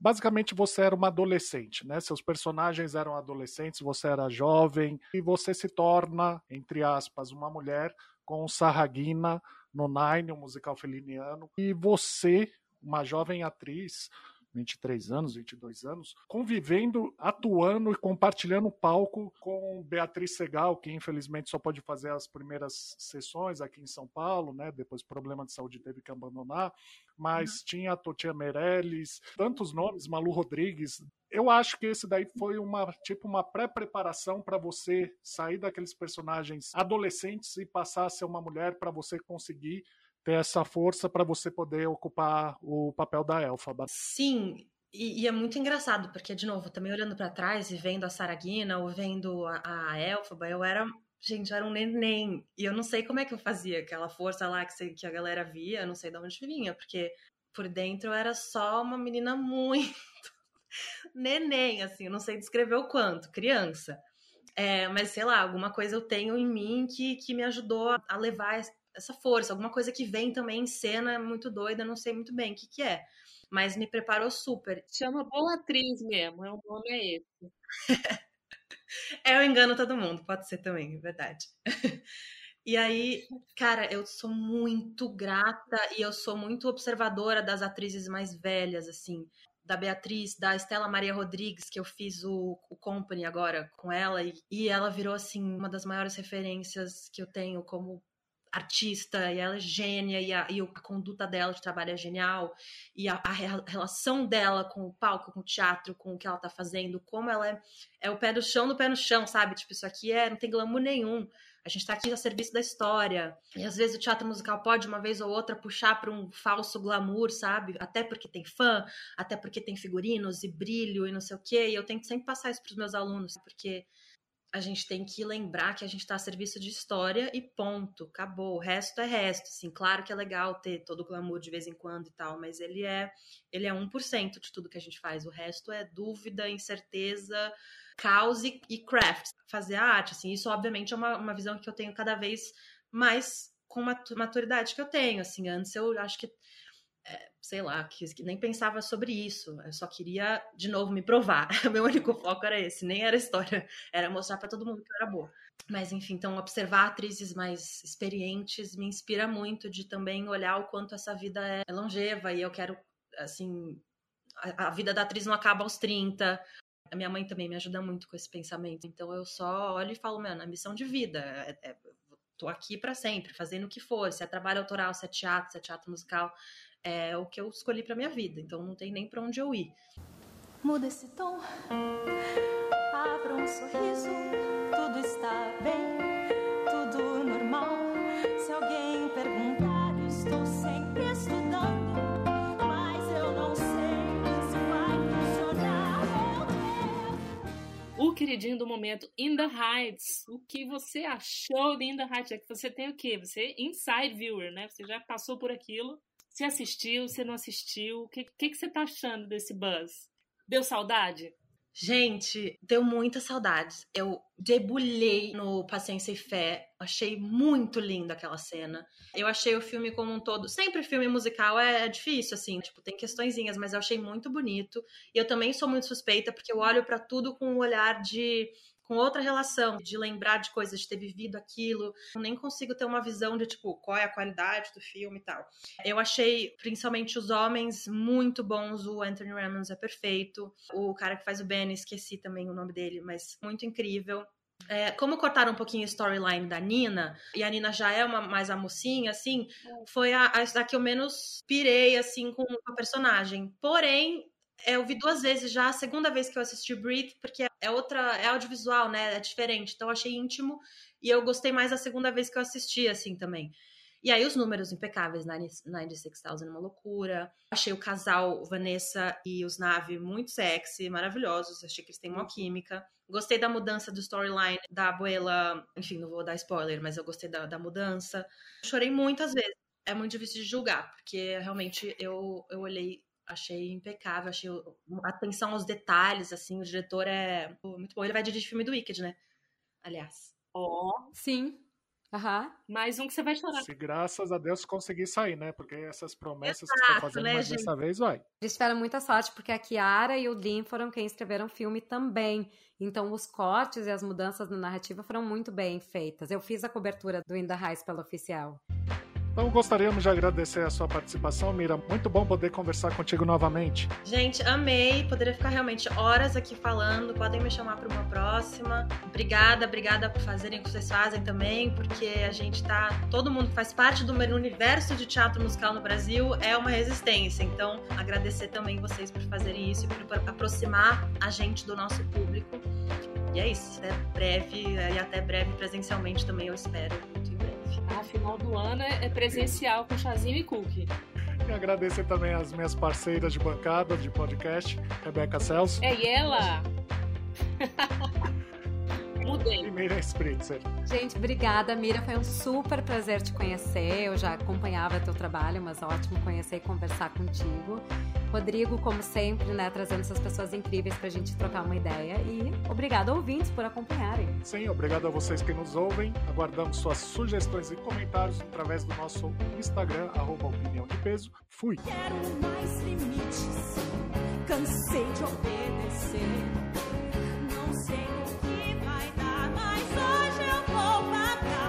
basicamente você era uma adolescente, né? Seus personagens eram adolescentes, você era jovem e você se torna, entre aspas, uma mulher com Sarragina no Nine, um musical feliniano, e você, uma jovem atriz, 23 anos, 22 anos, convivendo, atuando e compartilhando palco com Beatriz Segal, que infelizmente só pode fazer as primeiras sessões aqui em São Paulo, né? Depois problema de saúde teve que abandonar, mas uhum. tinha a Totia Meirelles, tantos nomes, Malu Rodrigues. Eu acho que esse daí foi uma tipo uma pré-preparação para você sair daqueles personagens adolescentes e passar a ser uma mulher para você conseguir ter essa força para você poder ocupar o papel da Elfaba. Sim, e, e, é muito engraçado, porque, de novo, também olhando para trás e vendo a Saragina ou vendo a, a Elfaba, eu era. Gente, eu era um neném. E eu não sei como é que eu fazia aquela força lá que, que a galera via, eu não sei de onde vinha, porque por dentro eu era só uma menina muito neném, assim, eu não sei descrever o quanto, criança. É, mas sei lá, alguma coisa eu tenho em mim que, que me ajudou a levar essa força, alguma coisa que vem também em cena muito doida, não sei muito bem o que, que é. Mas me preparou super. Chama boa atriz mesmo, é o nome é esse. é, eu engano todo mundo, pode ser também, é verdade. E aí, cara, eu sou muito grata e eu sou muito observadora das atrizes mais velhas, assim. da Beatriz, da Estela Maria Rodrigues, que eu fiz o, o Company agora com ela, e, e ela virou, assim, uma das maiores referências que eu tenho como artista, e ela é gênia, e a, e a conduta dela de trabalho é genial, e a, a, relação dela com o palco, com o teatro, com o que ela tá fazendo, como ela é, é o pé no chão do pé no chão, sabe? Tipo, isso aqui é, não tem glamour nenhum. A gente está aqui a serviço da história. E às vezes o teatro musical pode, uma vez ou outra, puxar para um falso glamour, sabe? Até porque tem fã, até porque tem figurinos e brilho e não sei o quê. E eu tento sempre passar isso para os meus alunos, porque a gente tem que lembrar que a gente está a serviço de história e ponto, acabou. O resto é resto, assim, claro que é legal ter todo o glamour de vez em quando e tal, mas ele é ele é 1% de tudo que a gente faz. O resto é dúvida, incerteza, caos e, e craft, fazer a arte, assim, isso obviamente é uma, uma visão que eu tenho cada vez mais com maturidade que eu tenho, assim, antes eu acho que sei lá, que, que, nem pensava sobre isso. Eu só queria, de novo, me provar. Meu único foco era esse, nem era história, era mostrar para todo mundo que eu era boa. Mas, enfim, então, observar atrizes mais experientes me inspira muito de também olhar o quanto essa vida é longeva e eu quero, assim, a, a vida da atriz não acaba aos 30, a minha mãe também me ajuda muito com esse pensamento. Então eu só olho e falo, mano, a missão de vida. É, é, tô aqui para sempre, fazendo o que for. Se é trabalho autoral, se é teatro, se é teatro musical, é o que eu escolhi para minha vida. Então não tem nem para onde eu ir. Muda esse tom, abra um sorriso, tudo está bem, tudo normal. Se alguém perguntar, estou sempre estudando. o queridinho do momento, In the Heights. O que você achou de In the Heights? É que você tem o quê? Você é inside viewer, né? Você já passou por aquilo. Você assistiu, você não assistiu. O que, que, que você tá achando desse buzz? Deu saudade? Gente, deu muita saudades. Eu debulhei no Paciência e Fé. Achei muito linda aquela cena. Eu achei o filme como um todo. Sempre filme musical é, é difícil, assim, tipo, tem questõezinhas, mas eu achei muito bonito. E eu também sou muito suspeita, porque eu olho para tudo com um olhar de com outra relação, de lembrar de coisas, de ter vivido aquilo. Eu nem consigo ter uma visão de, tipo, qual é a qualidade do filme e tal. Eu achei, principalmente os homens, muito bons. O Anthony Ramos é perfeito. O cara que faz o Ben, esqueci também o nome dele, mas muito incrível. É, como cortaram um pouquinho a storyline da Nina, e a Nina já é uma mais a mocinha, assim, foi a, a, a que eu menos pirei, assim, com a personagem. Porém, é, eu vi duas vezes já, a segunda vez que eu assisti Breathe, porque é outra, é audiovisual, né? É diferente. Então eu achei íntimo e eu gostei mais a segunda vez que eu assisti, assim, também. E aí os números impecáveis, 96,000 uma loucura. Achei o casal Vanessa e os Nave muito sexy, maravilhosos. Achei que eles têm uma química. Gostei da mudança do storyline da abuela. Enfim, não vou dar spoiler, mas eu gostei da, da mudança. Chorei muitas vezes. É muito difícil de julgar, porque realmente eu, eu olhei achei impecável, achei atenção aos detalhes, assim, o diretor é muito bom. Ele vai dirigir filme do Wicked, né? Aliás. Ó. Oh. Sim. Aham. Mais um que você vai chorar. Se graças a Deus conseguir sair, né? Porque essas promessas Exato, que estão fazendo, né, gente? dessa vez vai. Eles tiveram muita sorte, porque a Kiara e o Dean foram quem escreveram o filme também. Então, os cortes e as mudanças na narrativa foram muito bem feitas. Eu fiz a cobertura do In the Heights pela oficial. Então gostaríamos de agradecer a sua participação, Mira. Muito bom poder conversar contigo novamente. Gente, amei. Poderia ficar realmente horas aqui falando. Podem me chamar para uma próxima. Obrigada, obrigada por fazerem o que vocês fazem também, porque a gente tá. Todo mundo que faz parte do universo de teatro musical no Brasil é uma resistência. Então, agradecer também vocês por fazerem isso e por aproximar a gente do nosso público. E é isso. Até breve, e até breve presencialmente também, eu espero. Muito. A final do ano é, é presencial com chazinho e cookie. E agradecer também as minhas parceiras de bancada, de podcast, Rebeca Celso. É, e ela? Mudei. Miriam Spritzer. Gente, obrigada, Mira. Foi um super prazer te conhecer. Eu já acompanhava teu trabalho, mas ótimo conhecer e conversar contigo. Rodrigo, como sempre, né, trazendo essas pessoas incríveis pra gente trocar uma ideia. E obrigado, ouvintes, por acompanharem. Sim, obrigado a vocês que nos ouvem. Aguardamos suas sugestões e comentários através do nosso Instagram, arroba opinião de peso. Fui! Quero mais limites, cansei de obedecer my God.